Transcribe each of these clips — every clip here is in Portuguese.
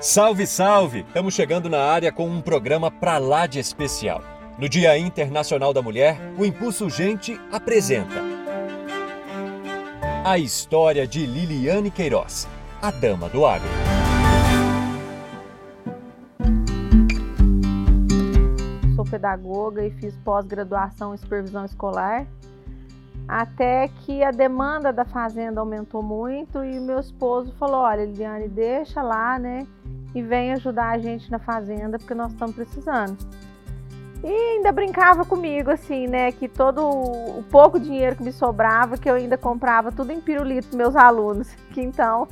Salve, salve! Estamos chegando na área com um programa pra lá de especial. No Dia Internacional da Mulher, o Impulso Gente apresenta a história de Liliane Queiroz, a dama do agro. Sou pedagoga e fiz pós-graduação em supervisão escolar até que a demanda da fazenda aumentou muito e meu esposo falou: Olha, Liliane, deixa lá, né? E vem ajudar a gente na fazenda porque nós estamos precisando. E ainda brincava comigo, assim, né? Que todo o pouco dinheiro que me sobrava, que eu ainda comprava tudo em pirulito para meus alunos. Que então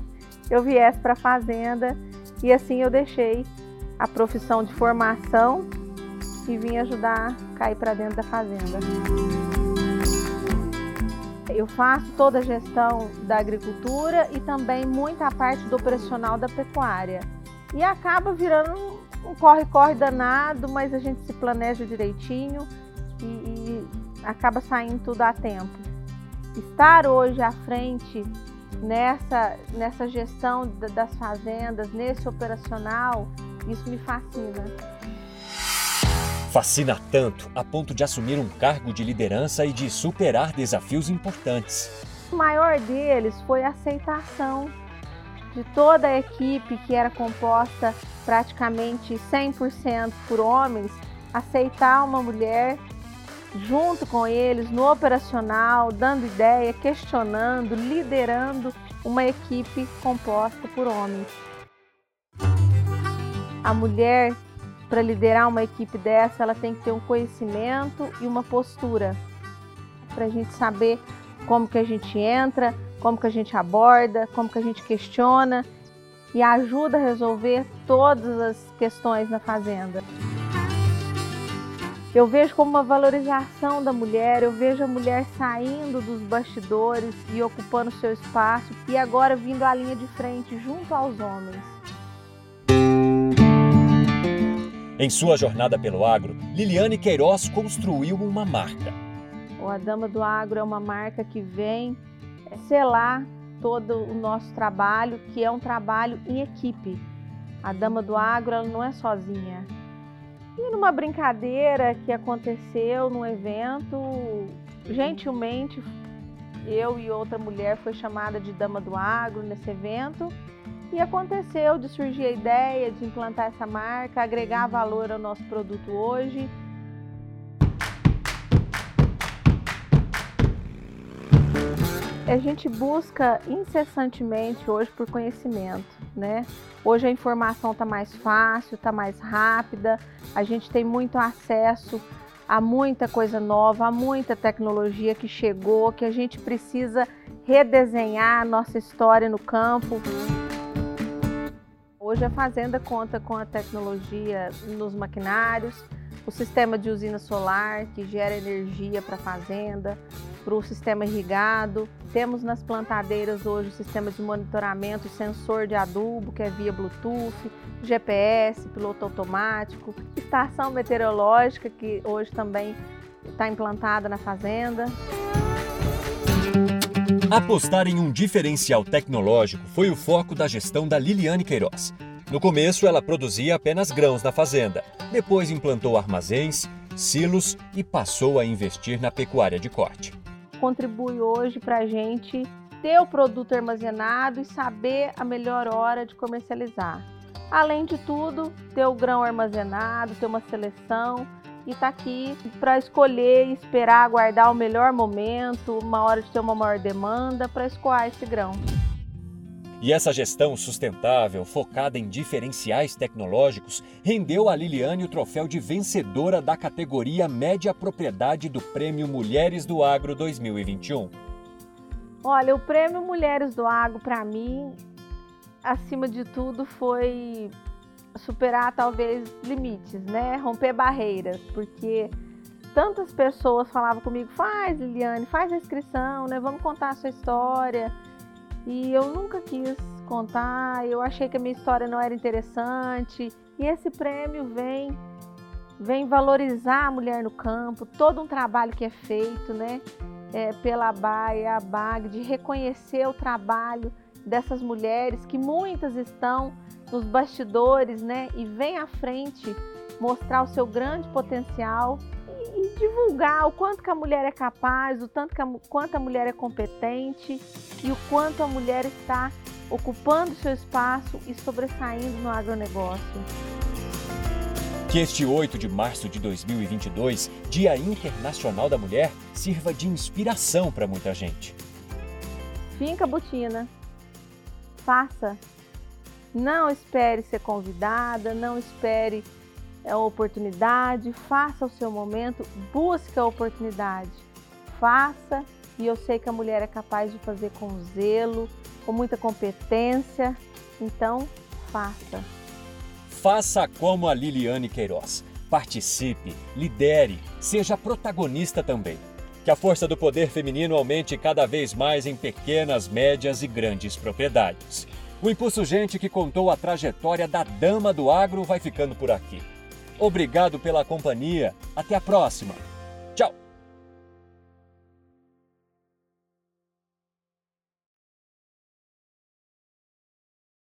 eu viesse para a fazenda e assim eu deixei a profissão de formação e vim ajudar a cair para dentro da fazenda. Eu faço toda a gestão da agricultura e também muita parte do operacional da pecuária. E acaba virando um corre-corre danado, mas a gente se planeja direitinho e, e acaba saindo tudo a tempo. Estar hoje à frente nessa, nessa gestão das fazendas, nesse operacional, isso me fascina. Fascina tanto a ponto de assumir um cargo de liderança e de superar desafios importantes. O maior deles foi a aceitação de toda a equipe que era composta praticamente 100% por homens, aceitar uma mulher junto com eles no operacional, dando ideia, questionando, liderando uma equipe composta por homens. A mulher para liderar uma equipe dessa, ela tem que ter um conhecimento e uma postura para a gente saber como que a gente entra, como que a gente aborda, como que a gente questiona e ajuda a resolver todas as questões na fazenda. Eu vejo como uma valorização da mulher, eu vejo a mulher saindo dos bastidores e ocupando seu espaço e agora vindo à linha de frente junto aos homens. Em sua jornada pelo agro, Liliane Queiroz construiu uma marca. A Dama do Agro é uma marca que vem é, selar todo o nosso trabalho, que é um trabalho em equipe. A Dama do Agro ela não é sozinha. E numa brincadeira que aconteceu num evento, gentilmente eu e outra mulher foi chamada de Dama do Agro nesse evento e aconteceu de surgir a ideia de implantar essa marca, agregar valor ao nosso produto hoje. A gente busca incessantemente hoje por conhecimento, né? Hoje a informação está mais fácil, está mais rápida, a gente tem muito acesso a muita coisa nova, a muita tecnologia que chegou, que a gente precisa redesenhar a nossa história no campo. Hoje a fazenda conta com a tecnologia nos maquinários, o sistema de usina solar que gera energia para a fazenda, para o sistema irrigado. Temos nas plantadeiras hoje o sistema de monitoramento, sensor de adubo que é via Bluetooth, GPS, piloto automático, estação meteorológica que hoje também está implantada na fazenda. Apostar em um diferencial tecnológico foi o foco da gestão da Liliane Queiroz. No começo, ela produzia apenas grãos na fazenda, depois implantou armazéns, silos e passou a investir na pecuária de corte. Contribui hoje para a gente ter o produto armazenado e saber a melhor hora de comercializar. Além de tudo, ter o grão armazenado, ter uma seleção e está aqui para escolher esperar aguardar o melhor momento, uma hora de ter uma maior demanda para escoar esse grão. E essa gestão sustentável, focada em diferenciais tecnológicos, rendeu a Liliane o troféu de vencedora da categoria Média Propriedade do Prêmio Mulheres do Agro 2021. Olha, o Prêmio Mulheres do Agro, para mim, acima de tudo, foi superar talvez limites, né? Romper barreiras, porque tantas pessoas falavam comigo: faz, Liliane, faz a inscrição, né? Vamos contar a sua história. E eu nunca quis contar, eu achei que a minha história não era interessante. E esse prêmio vem vem valorizar a mulher no campo, todo um trabalho que é feito, né? É, pela BAE, a BAG, de reconhecer o trabalho dessas mulheres que muitas estão nos bastidores, né? E vem à frente mostrar o seu grande potencial e, e divulgar o quanto que a mulher é capaz, o tanto que a, quanto a mulher é competente e o quanto a mulher está ocupando seu espaço e sobressaindo no agronegócio. Que este 8 de março de 2022, Dia Internacional da Mulher, sirva de inspiração para muita gente. Finca Butina. Faça. Não espere ser convidada, não espere a oportunidade, faça o seu momento, busque a oportunidade. Faça, e eu sei que a mulher é capaz de fazer com zelo, com muita competência, então faça. Faça como a Liliane Queiroz. Participe, lidere, seja protagonista também. Que a força do poder feminino aumente cada vez mais em pequenas, médias e grandes propriedades. O Impulso Gente que contou a trajetória da dama do agro vai ficando por aqui. Obrigado pela companhia. Até a próxima!